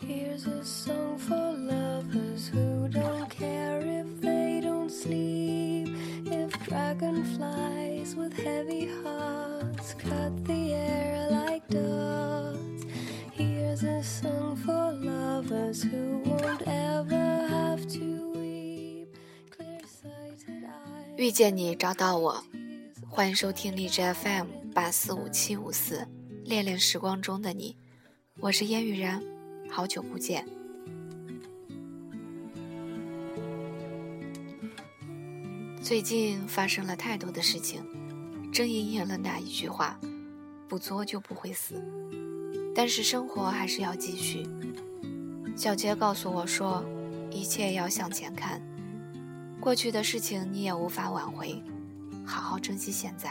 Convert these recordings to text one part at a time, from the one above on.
Here's a song for lovers who don't care if they don't sleep. If dragonflies with heavy hearts cut the air like dots. Here's a song for lovers who won't ever have to weep. Clear-sighted eyes. 遇见你，找到我，欢迎收听荔枝 FM 八四五七五四，恋恋时光中的你，我是烟雨然，好久不见。最近发生了太多的事情，正应验了那一句话：不作就不会死。但是生活还是要继续。小杰告诉我说，一切要向前看，过去的事情你也无法挽回，好好珍惜现在。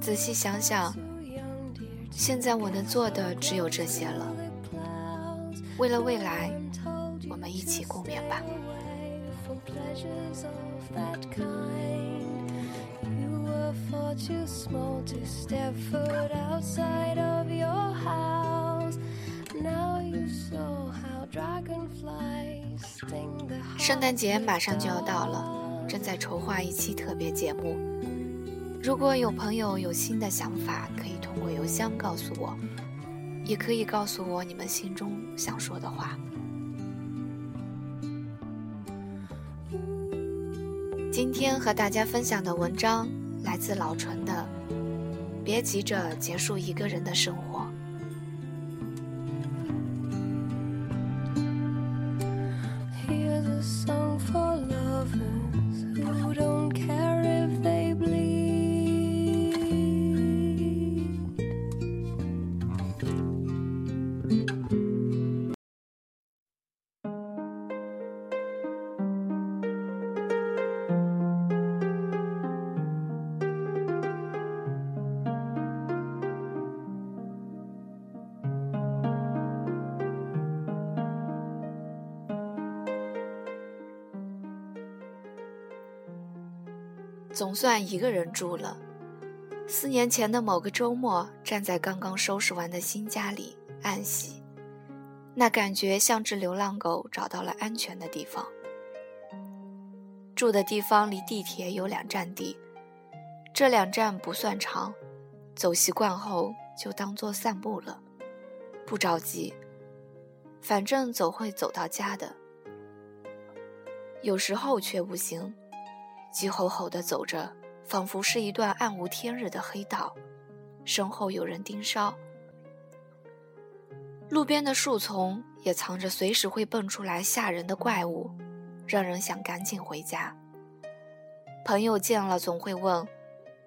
仔细想想，现在我能做的只有这些了。为了未来，我们一起共勉吧。圣诞节马上就要到了，正在筹划一期特别节目。如果有朋友有新的想法，可以通过邮箱告诉我，也可以告诉我你们心中想说的话。今天和大家分享的文章来自老纯的《别急着结束一个人的生活》。总算一个人住了。四年前的某个周末，站在刚刚收拾完的新家里暗喜，那感觉像只流浪狗找到了安全的地方。住的地方离地铁有两站地，这两站不算长，走习惯后就当做散步了，不着急，反正总会走到家的。有时候却不行。急吼吼地走着，仿佛是一段暗无天日的黑道，身后有人盯梢。路边的树丛也藏着随时会蹦出来吓人的怪物，让人想赶紧回家。朋友见了总会问：“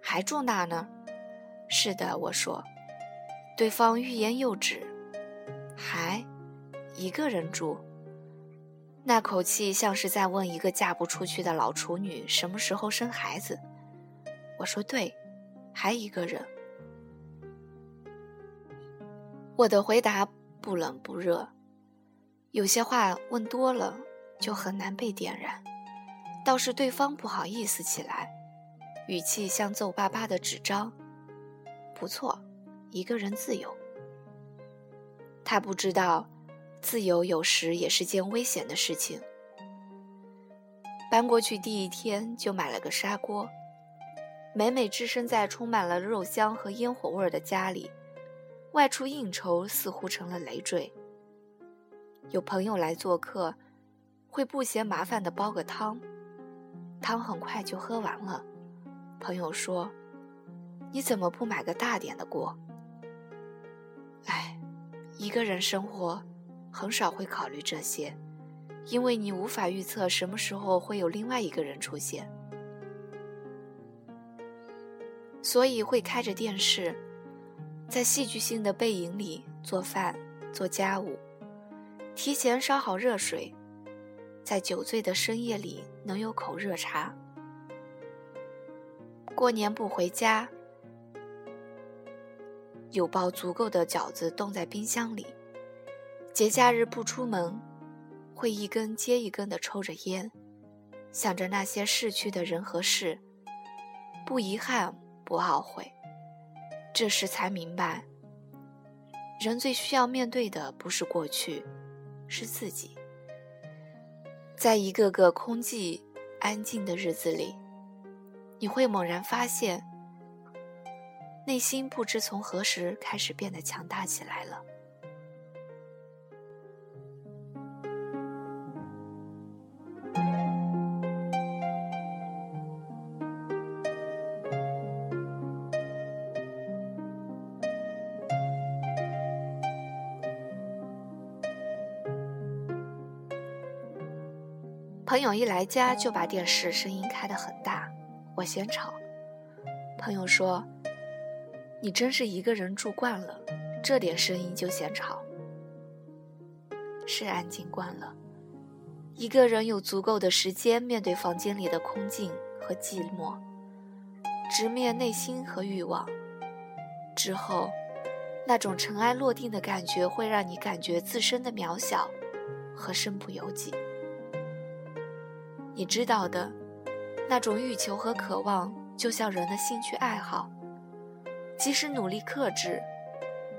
还住那呢？”“是的。”我说。对方欲言又止，“还一个人住？”那口气像是在问一个嫁不出去的老处女什么时候生孩子。我说对，还一个人。我的回答不冷不热，有些话问多了就很难被点燃。倒是对方不好意思起来，语气像皱巴巴的纸张。不错，一个人自由。他不知道。自由有时也是件危险的事情。搬过去第一天就买了个砂锅，每每置身在充满了肉香和烟火味的家里，外出应酬似乎成了累赘。有朋友来做客，会不嫌麻烦的煲个汤，汤很快就喝完了。朋友说：“你怎么不买个大点的锅？”哎，一个人生活。很少会考虑这些，因为你无法预测什么时候会有另外一个人出现，所以会开着电视，在戏剧性的背影里做饭、做家务，提前烧好热水，在酒醉的深夜里能有口热茶。过年不回家，有包足够的饺子冻在冰箱里。节假日不出门，会一根接一根的抽着烟，想着那些逝去的人和事，不遗憾，不懊悔。这时才明白，人最需要面对的不是过去，是自己。在一个个空寂、安静的日子里，你会猛然发现，内心不知从何时开始变得强大起来了。朋友一来家就把电视声音开得很大，我嫌吵。朋友说：“你真是一个人住惯了，这点声音就嫌吵。”是安静惯了，一个人有足够的时间面对房间里的空静和寂寞，直面内心和欲望。之后，那种尘埃落定的感觉会让你感觉自身的渺小和身不由己。你知道的，那种欲求和渴望，就像人的兴趣爱好，即使努力克制，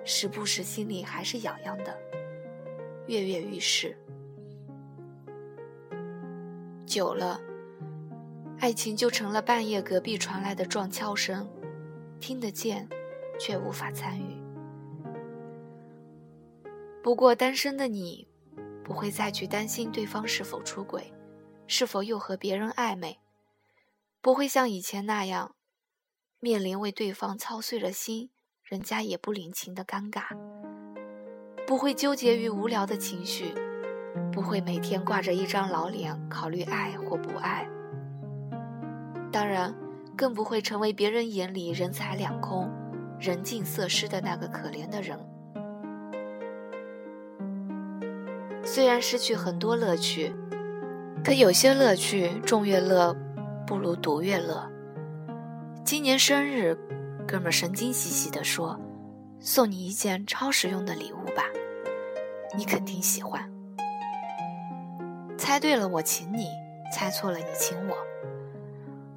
时不时心里还是痒痒的，跃跃欲试。久了，爱情就成了半夜隔壁传来的撞敲声，听得见，却无法参与。不过，单身的你，不会再去担心对方是否出轨。是否又和别人暧昧？不会像以前那样，面临为对方操碎了心，人家也不领情的尴尬。不会纠结于无聊的情绪，不会每天挂着一张老脸考虑爱或不爱。当然，更不会成为别人眼里人财两空、人尽色失的那个可怜的人。虽然失去很多乐趣。可有些乐趣，众乐乐不如独乐乐。今年生日，哥们神经兮兮地说：“送你一件超实用的礼物吧，你肯定喜欢。”猜对了，我请你；猜错了，你请我。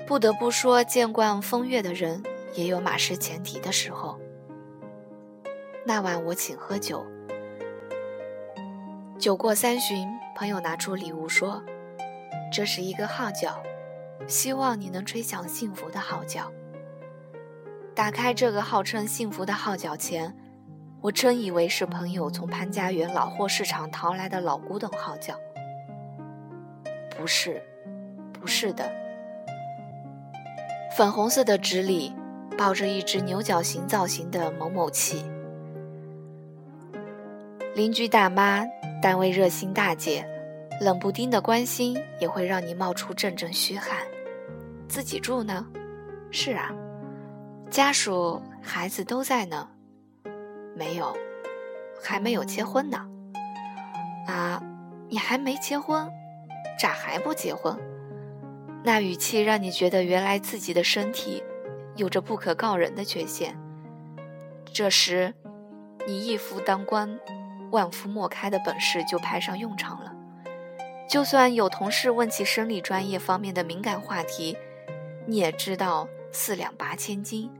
不得不说，见惯风月的人也有马失前蹄的时候。那晚我请喝酒，酒过三巡，朋友拿出礼物说。这是一个号角，希望你能吹响幸福的号角。打开这个号称幸福的号角前，我真以为是朋友从潘家园老货市场淘来的老古董号角。不是，不是的。粉红色的纸里抱着一只牛角形造型的某某器。邻居大妈，单位热心大姐。冷不丁的关心也会让你冒出阵阵虚汗。自己住呢？是啊，家属、孩子都在呢。没有，还没有结婚呢。啊，你还没结婚？咋还不结婚？那语气让你觉得原来自己的身体有着不可告人的缺陷。这时，你一夫当关、万夫莫开的本事就派上用场了。就算有同事问起生理专业方面的敏感话题，你也知道四两拔千斤，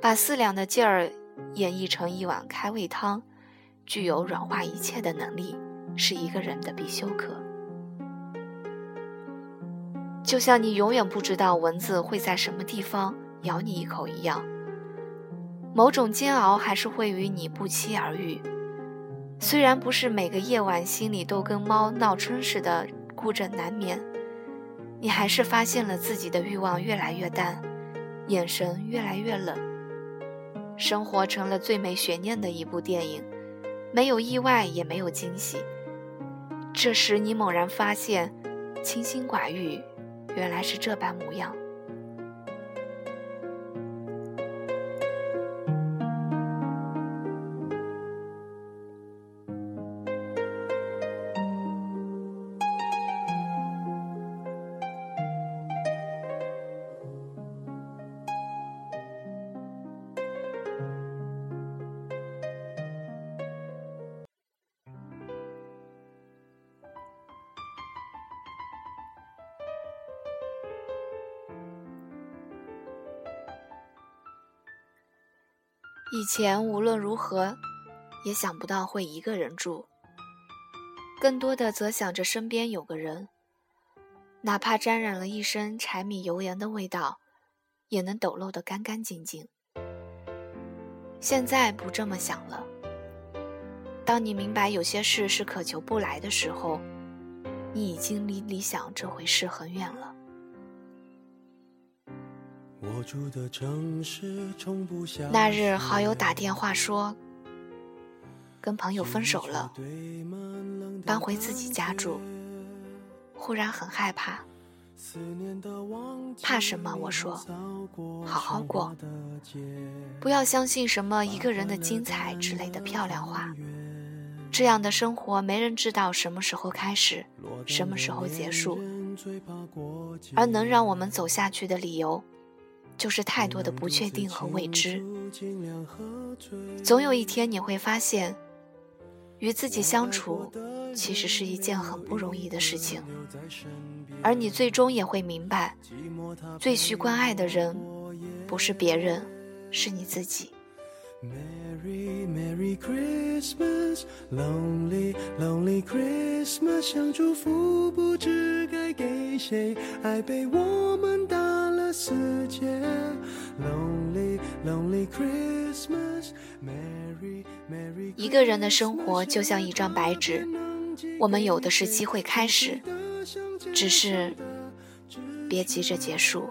把四两的劲儿演绎成一碗开胃汤，具有软化一切的能力，是一个人的必修课。就像你永远不知道蚊子会在什么地方咬你一口一样，某种煎熬还是会与你不期而遇。虽然不是每个夜晚心里都跟猫闹春似的孤枕难眠，你还是发现了自己的欲望越来越淡，眼神越来越冷。生活成了最没悬念的一部电影，没有意外，也没有惊喜。这时你猛然发现，清心寡欲，原来是这般模样。以前无论如何，也想不到会一个人住，更多的则想着身边有个人，哪怕沾染了一身柴米油盐的味道，也能抖落得干干净净。现在不这么想了。当你明白有些事是渴求不来的时候，你已经离理想这回事很远了。我住的城市从不那日好友打电话说，跟朋友分手了，搬回自己家住，忽然很害怕。怕什么？我说，好好过，不要相信什么一个人的精彩之类的漂亮话。这样的生活，没人知道什么时候开始，什么时候结束。而能让我们走下去的理由，就是太多的不确定和未知。总有一天你会发现，与自己相处，其实是一件很不容易的事情。而你最终也会明白，最需关爱的人，不是别人，是你自己。Merry Merry Christmas, Lonely Lonely Christmas，想祝福不知该给谁，爱被我们打世界。Lonely Lonely Christmas, Merry Merry。一个人的生活就像一张白纸，我们有的是机会开始，只是别急着结束。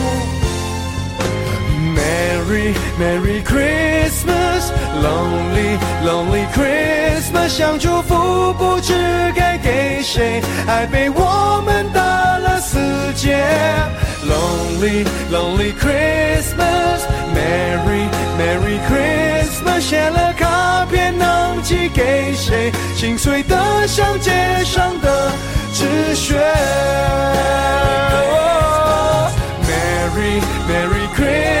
Merry Merry Christmas, Lonely Lonely Christmas，想祝福不知该给谁，爱被我们打了死结。Lonely Lonely Christmas, Merry Merry Christmas，写了卡片能寄给谁？心碎的像街上的纸屑。Merry Merry Christmas,